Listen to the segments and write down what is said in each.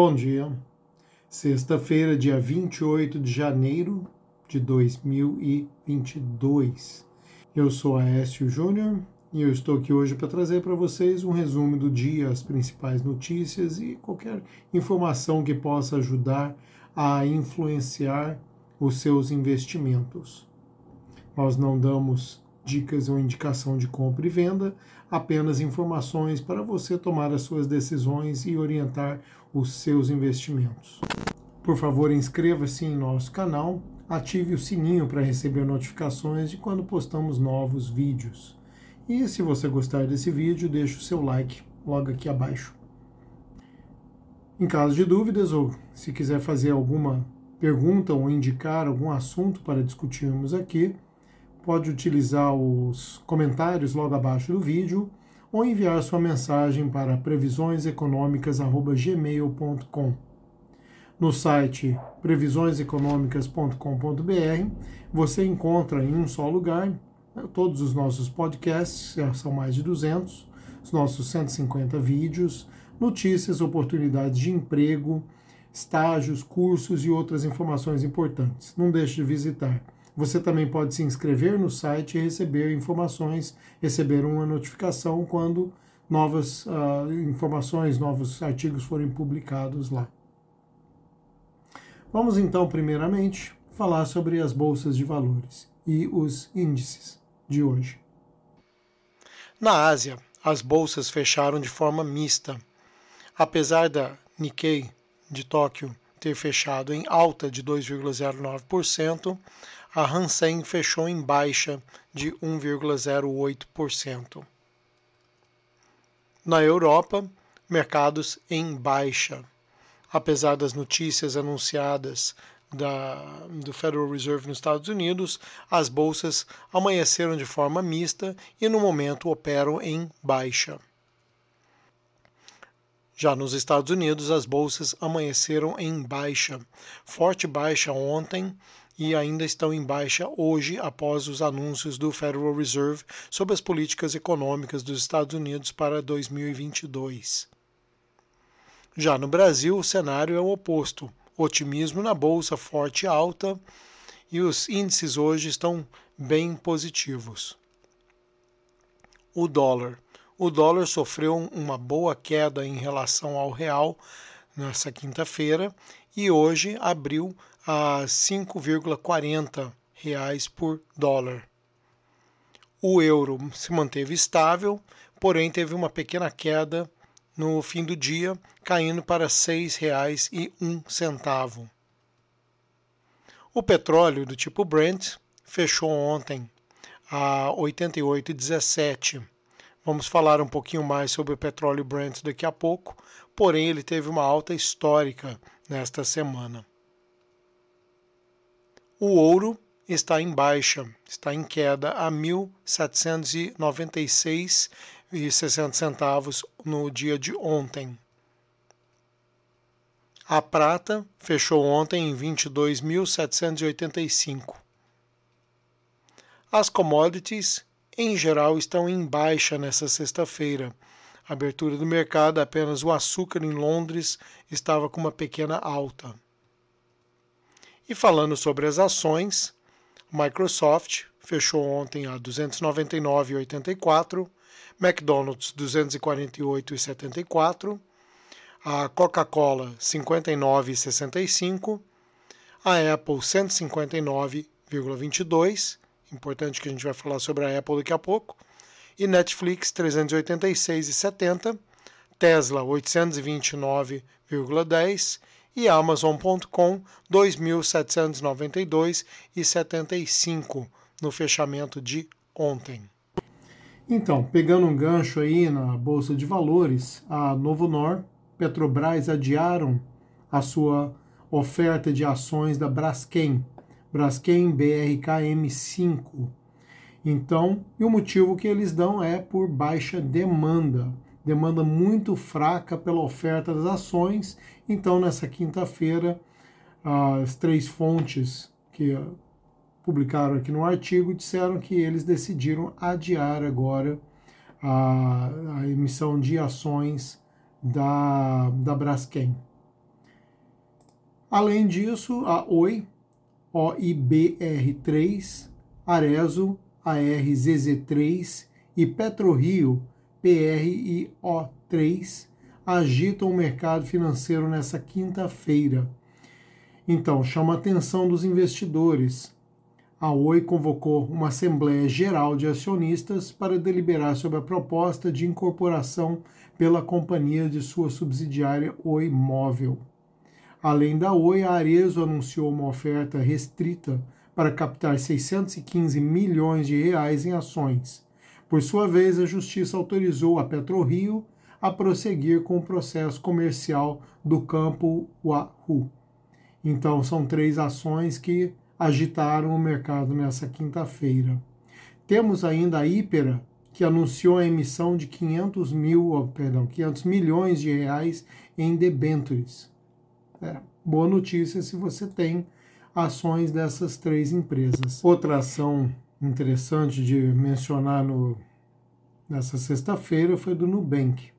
Bom dia. Sexta-feira, dia 28 de janeiro de 2022. Eu sou Aécio Júnior e eu estou aqui hoje para trazer para vocês um resumo do dia, as principais notícias e qualquer informação que possa ajudar a influenciar os seus investimentos. Nós não damos dicas ou indicação de compra e venda, apenas informações para você tomar as suas decisões e orientar os seus investimentos. Por favor, inscreva-se em nosso canal, ative o sininho para receber notificações de quando postamos novos vídeos. E se você gostar desse vídeo, deixe o seu like logo aqui abaixo. Em caso de dúvidas ou se quiser fazer alguma pergunta ou indicar algum assunto para discutirmos aqui, pode utilizar os comentários logo abaixo do vídeo ou enviar sua mensagem para previsioneseconômicas@gmail.com. No site previsioneseconômicas.com.br você encontra em um só lugar né, todos os nossos podcasts, são mais de 200, os nossos 150 vídeos, notícias, oportunidades de emprego, estágios, cursos e outras informações importantes. Não deixe de visitar você também pode se inscrever no site e receber informações, receber uma notificação quando novas uh, informações, novos artigos forem publicados lá. Vamos então, primeiramente, falar sobre as bolsas de valores e os índices de hoje. Na Ásia, as bolsas fecharam de forma mista. Apesar da Nikkei de Tóquio ter fechado em alta de 2,09%, a Hansen fechou em baixa de 1,08%. Na Europa, mercados em baixa. Apesar das notícias anunciadas da, do Federal Reserve nos Estados Unidos, as bolsas amanheceram de forma mista e no momento operam em baixa. Já nos Estados Unidos, as bolsas amanheceram em baixa, forte baixa ontem e ainda estão em baixa hoje após os anúncios do Federal Reserve sobre as políticas econômicas dos Estados Unidos para 2022. Já no Brasil, o cenário é o oposto: otimismo na bolsa forte e alta, e os índices hoje estão bem positivos. O dólar o dólar sofreu uma boa queda em relação ao real nessa quinta-feira e hoje abriu a 5,40 reais por dólar. O euro se manteve estável, porém teve uma pequena queda no fim do dia, caindo para R$ 6,01. O petróleo do tipo Brent fechou ontem a 88,17 Vamos falar um pouquinho mais sobre o petróleo Brent daqui a pouco, porém ele teve uma alta histórica nesta semana. O ouro está em baixa, está em queda a 1.796,60 centavos no dia de ontem. A prata fechou ontem em 22.785. As commodities em geral estão em baixa nesta sexta-feira. Abertura do mercado, apenas o açúcar em Londres estava com uma pequena alta. E falando sobre as ações, Microsoft fechou ontem a 299,84, McDonald's 248,74, a Coca-Cola 59,65, a Apple 159,22 importante que a gente vai falar sobre a Apple daqui a pouco, e Netflix 386,70, Tesla 829,10 e Amazon.com 2.792,75 no fechamento de ontem. Então, pegando um gancho aí na Bolsa de Valores, a Novo Nor, Petrobras adiaram a sua oferta de ações da Braskem Braskem BRKM5. Então, e o motivo que eles dão é por baixa demanda, demanda muito fraca pela oferta das ações. Então, nessa quinta-feira, as três fontes que publicaram aqui no artigo disseram que eles decidiram adiar agora a, a emissão de ações da, da Braskem. Além disso, a Oi, OIBR3, Arezo, ARZZ3 e PetroRio, PRIO3, agitam o mercado financeiro nessa quinta-feira. Então, chama a atenção dos investidores. A Oi convocou uma Assembleia Geral de Acionistas para deliberar sobre a proposta de incorporação pela companhia de sua subsidiária Oi Móvel. Além da Oi, a Arezo anunciou uma oferta restrita para captar 615 milhões de reais em ações. Por sua vez, a Justiça autorizou a PetroRio a prosseguir com o processo comercial do campo Wahoo. Então, são três ações que agitaram o mercado nessa quinta-feira. Temos ainda a Ípera, que anunciou a emissão de 500 mil, perdão, 500 milhões de reais em debêntures. É, boa notícia se você tem ações dessas três empresas. Outra ação interessante de mencionar no, nessa sexta-feira foi do Nubank.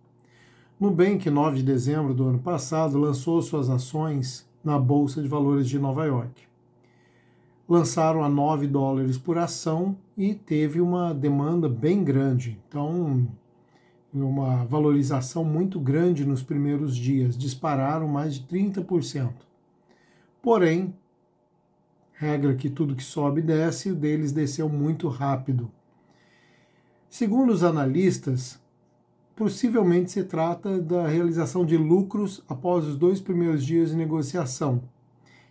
Nubank, 9 de dezembro do ano passado, lançou suas ações na Bolsa de Valores de Nova York lançaram a 9 dólares por ação e teve uma demanda bem grande. Então, uma valorização muito grande nos primeiros dias, dispararam mais de 30%. Porém, regra que tudo que sobe desce, o deles desceu muito rápido. Segundo os analistas, possivelmente se trata da realização de lucros após os dois primeiros dias de negociação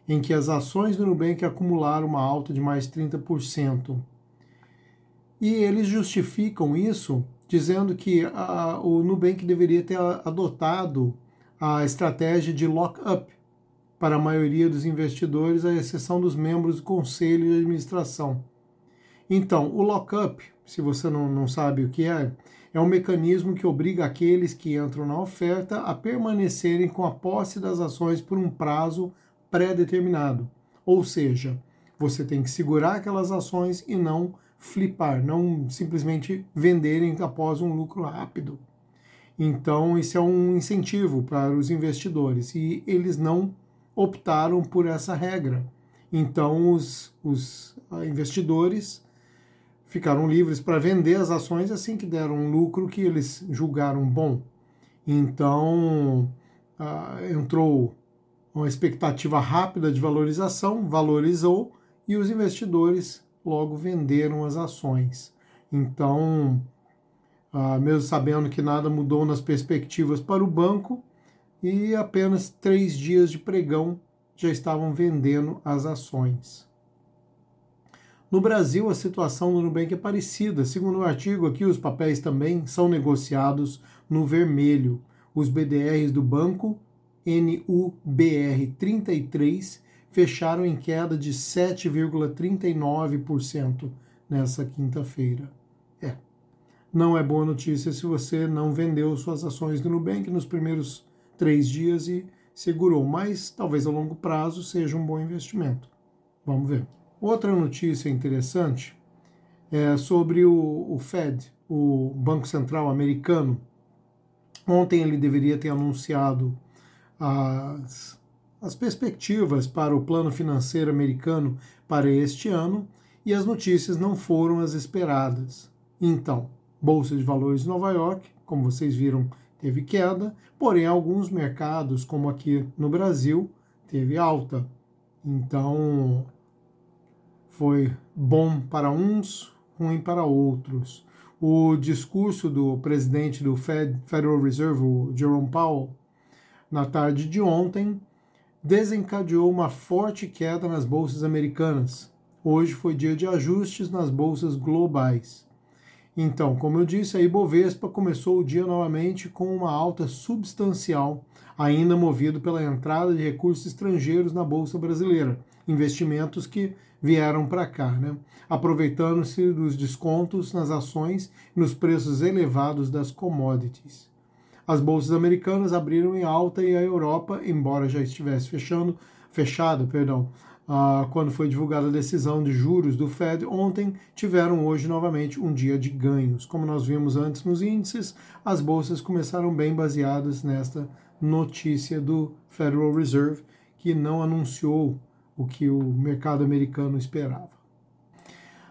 em que as ações do Nubank acumularam uma alta de mais 30%. E eles justificam isso dizendo que a, o Nubank deveria ter adotado a estratégia de lock-up para a maioria dos investidores, à exceção dos membros do conselho de administração. Então, o lock-up, se você não, não sabe o que é, é um mecanismo que obriga aqueles que entram na oferta a permanecerem com a posse das ações por um prazo pré-determinado. Ou seja, você tem que segurar aquelas ações e não flipar, não simplesmente venderem após um lucro rápido. Então, isso é um incentivo para os investidores e eles não optaram por essa regra. Então, os, os investidores ficaram livres para vender as ações assim que deram um lucro que eles julgaram bom. Então, uh, entrou uma expectativa rápida de valorização, valorizou e os investidores logo venderam as ações. Então, ah, mesmo sabendo que nada mudou nas perspectivas para o banco, e apenas três dias de pregão já estavam vendendo as ações. No Brasil, a situação do Nubank é parecida. Segundo o artigo aqui, os papéis também são negociados no vermelho. Os BDRs do banco NUBR33 fecharam em queda de 7,39% nessa quinta-feira. É. Não é boa notícia se você não vendeu suas ações do Nubank nos primeiros três dias e segurou, mas talvez a longo prazo seja um bom investimento. Vamos ver. Outra notícia interessante é sobre o, o Fed, o Banco Central americano. Ontem ele deveria ter anunciado as, as perspectivas para o plano financeiro americano para este ano e as notícias não foram as esperadas. Então, Bolsa de Valores de Nova York, como vocês viram, teve queda, porém alguns mercados, como aqui no Brasil, teve alta. Então, foi bom para uns, ruim para outros. O discurso do presidente do Fed, Federal Reserve, Jerome Powell, na tarde de ontem, desencadeou uma forte queda nas bolsas americanas. Hoje foi dia de ajustes nas bolsas globais. Então, como eu disse, a Ibovespa começou o dia novamente com uma alta substancial, ainda movido pela entrada de recursos estrangeiros na bolsa brasileira, investimentos que vieram para cá, né? aproveitando-se dos descontos nas ações e nos preços elevados das commodities. As bolsas americanas abriram em alta e a Europa, embora já estivesse fechando, fechada, perdão, uh, quando foi divulgada a decisão de juros do Fed ontem, tiveram hoje novamente um dia de ganhos. Como nós vimos antes nos índices, as bolsas começaram bem baseadas nesta notícia do Federal Reserve, que não anunciou o que o mercado americano esperava.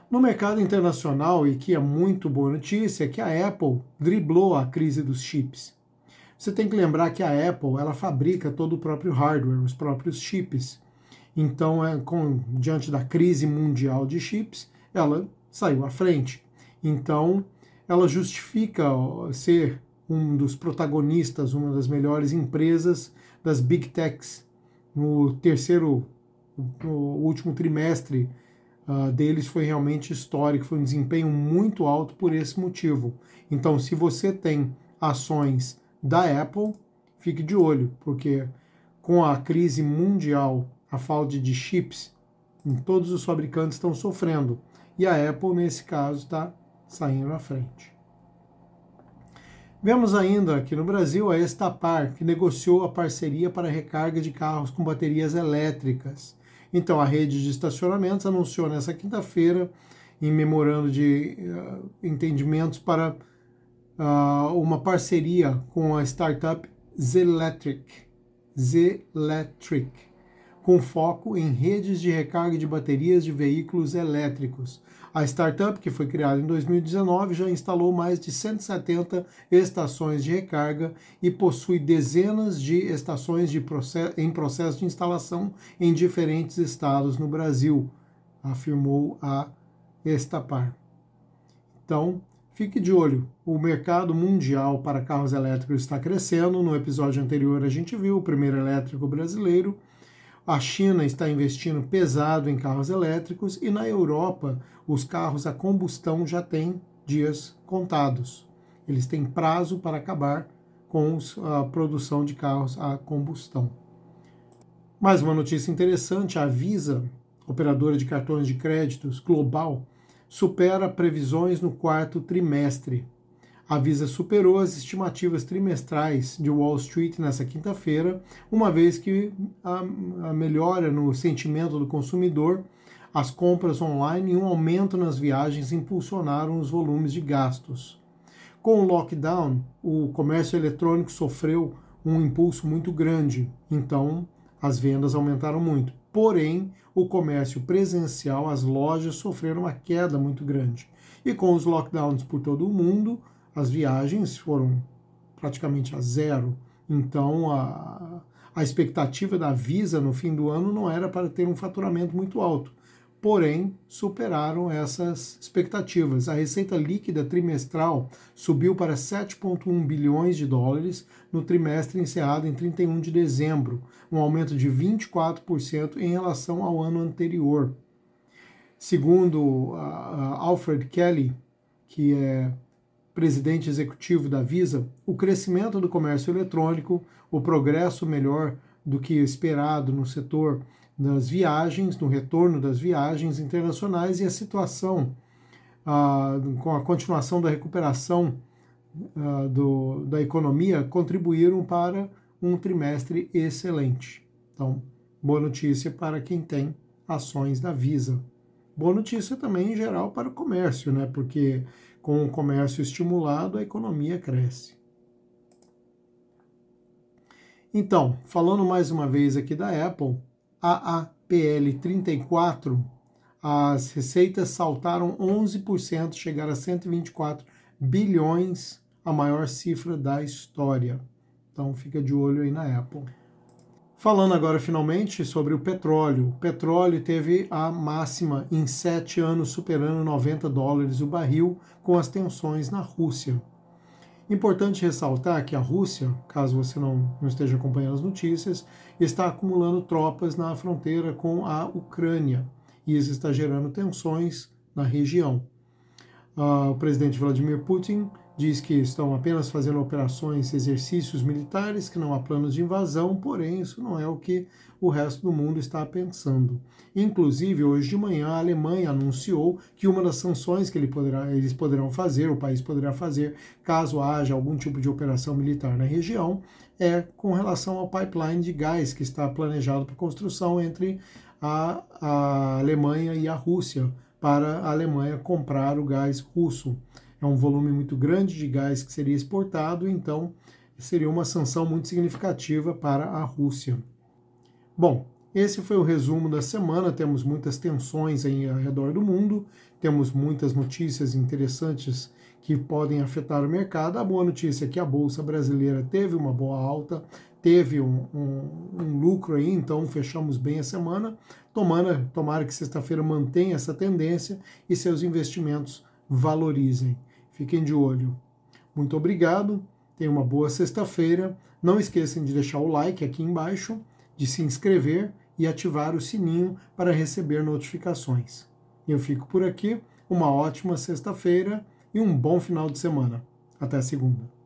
No mercado internacional, e que é muito boa notícia, é que a Apple driblou a crise dos chips. Você tem que lembrar que a Apple ela fabrica todo o próprio hardware, os próprios chips. Então, é, com, diante da crise mundial de chips, ela saiu à frente. Então, ela justifica ser um dos protagonistas, uma das melhores empresas das big techs no terceiro, no último trimestre uh, deles foi realmente histórico, foi um desempenho muito alto por esse motivo. Então, se você tem ações da Apple, fique de olho, porque com a crise mundial, a falta de chips, todos os fabricantes estão sofrendo. E a Apple, nesse caso, está saindo à frente. Vemos ainda aqui no Brasil a Estapar, que negociou a parceria para recarga de carros com baterias elétricas. Então, a rede de estacionamentos anunciou nessa quinta-feira, em memorando de uh, entendimentos para uh, uma parceria com a startup Zelectric, com foco em redes de recarga de baterias de veículos elétricos. A startup, que foi criada em 2019, já instalou mais de 170 estações de recarga e possui dezenas de estações de process em processo de instalação em diferentes estados no Brasil, afirmou a Estapar. Então, fique de olho. O mercado mundial para carros elétricos está crescendo. No episódio anterior, a gente viu o primeiro elétrico brasileiro a China está investindo pesado em carros elétricos e na Europa os carros a combustão já têm dias contados. Eles têm prazo para acabar com a produção de carros a combustão. Mais uma notícia interessante: a Visa, operadora de cartões de créditos global, supera previsões no quarto trimestre. A Visa superou as estimativas trimestrais de Wall Street nessa quinta-feira, uma vez que a, a melhora no sentimento do consumidor, as compras online e um aumento nas viagens impulsionaram os volumes de gastos. Com o lockdown, o comércio eletrônico sofreu um impulso muito grande, então as vendas aumentaram muito. Porém, o comércio presencial, as lojas sofreram uma queda muito grande. E com os lockdowns por todo o mundo, as viagens foram praticamente a zero. Então, a, a expectativa da Visa no fim do ano não era para ter um faturamento muito alto. Porém, superaram essas expectativas. A receita líquida trimestral subiu para 7,1 bilhões de dólares no trimestre encerrado em 31 de dezembro, um aumento de 24% em relação ao ano anterior. Segundo Alfred Kelly, que é presidente executivo da Visa, o crescimento do comércio eletrônico, o progresso melhor do que esperado no setor das viagens, no retorno das viagens internacionais e a situação ah, com a continuação da recuperação ah, do, da economia contribuíram para um trimestre excelente. Então, boa notícia para quem tem ações da Visa. Boa notícia também em geral para o comércio, né? Porque com o comércio estimulado, a economia cresce. Então, falando mais uma vez aqui da Apple, a APL 34, as receitas saltaram 11%, chegaram a 124 bilhões, a maior cifra da história. Então fica de olho aí na Apple. Falando agora finalmente sobre o petróleo. O petróleo teve a máxima em sete anos, superando 90 dólares o barril, com as tensões na Rússia. Importante ressaltar que a Rússia, caso você não, não esteja acompanhando as notícias, está acumulando tropas na fronteira com a Ucrânia e isso está gerando tensões na região. Uh, o presidente Vladimir Putin diz que estão apenas fazendo operações, exercícios militares, que não há planos de invasão, porém isso não é o que o resto do mundo está pensando. Inclusive, hoje de manhã, a Alemanha anunciou que uma das sanções que ele poderá, eles poderão fazer, o país poderá fazer, caso haja algum tipo de operação militar na região, é com relação ao pipeline de gás que está planejado para construção entre a, a Alemanha e a Rússia, para a Alemanha comprar o gás russo é um volume muito grande de gás que seria exportado, então seria uma sanção muito significativa para a Rússia. Bom, esse foi o resumo da semana. Temos muitas tensões aí ao redor do mundo, temos muitas notícias interessantes que podem afetar o mercado. A boa notícia é que a Bolsa Brasileira teve uma boa alta, teve um, um, um lucro aí, então fechamos bem a semana. Tomara, tomara que sexta-feira mantenha essa tendência e seus investimentos valorizem. Fiquem de olho. Muito obrigado, tenham uma boa sexta-feira. Não esqueçam de deixar o like aqui embaixo, de se inscrever e ativar o sininho para receber notificações. Eu fico por aqui, uma ótima sexta-feira e um bom final de semana. Até segunda.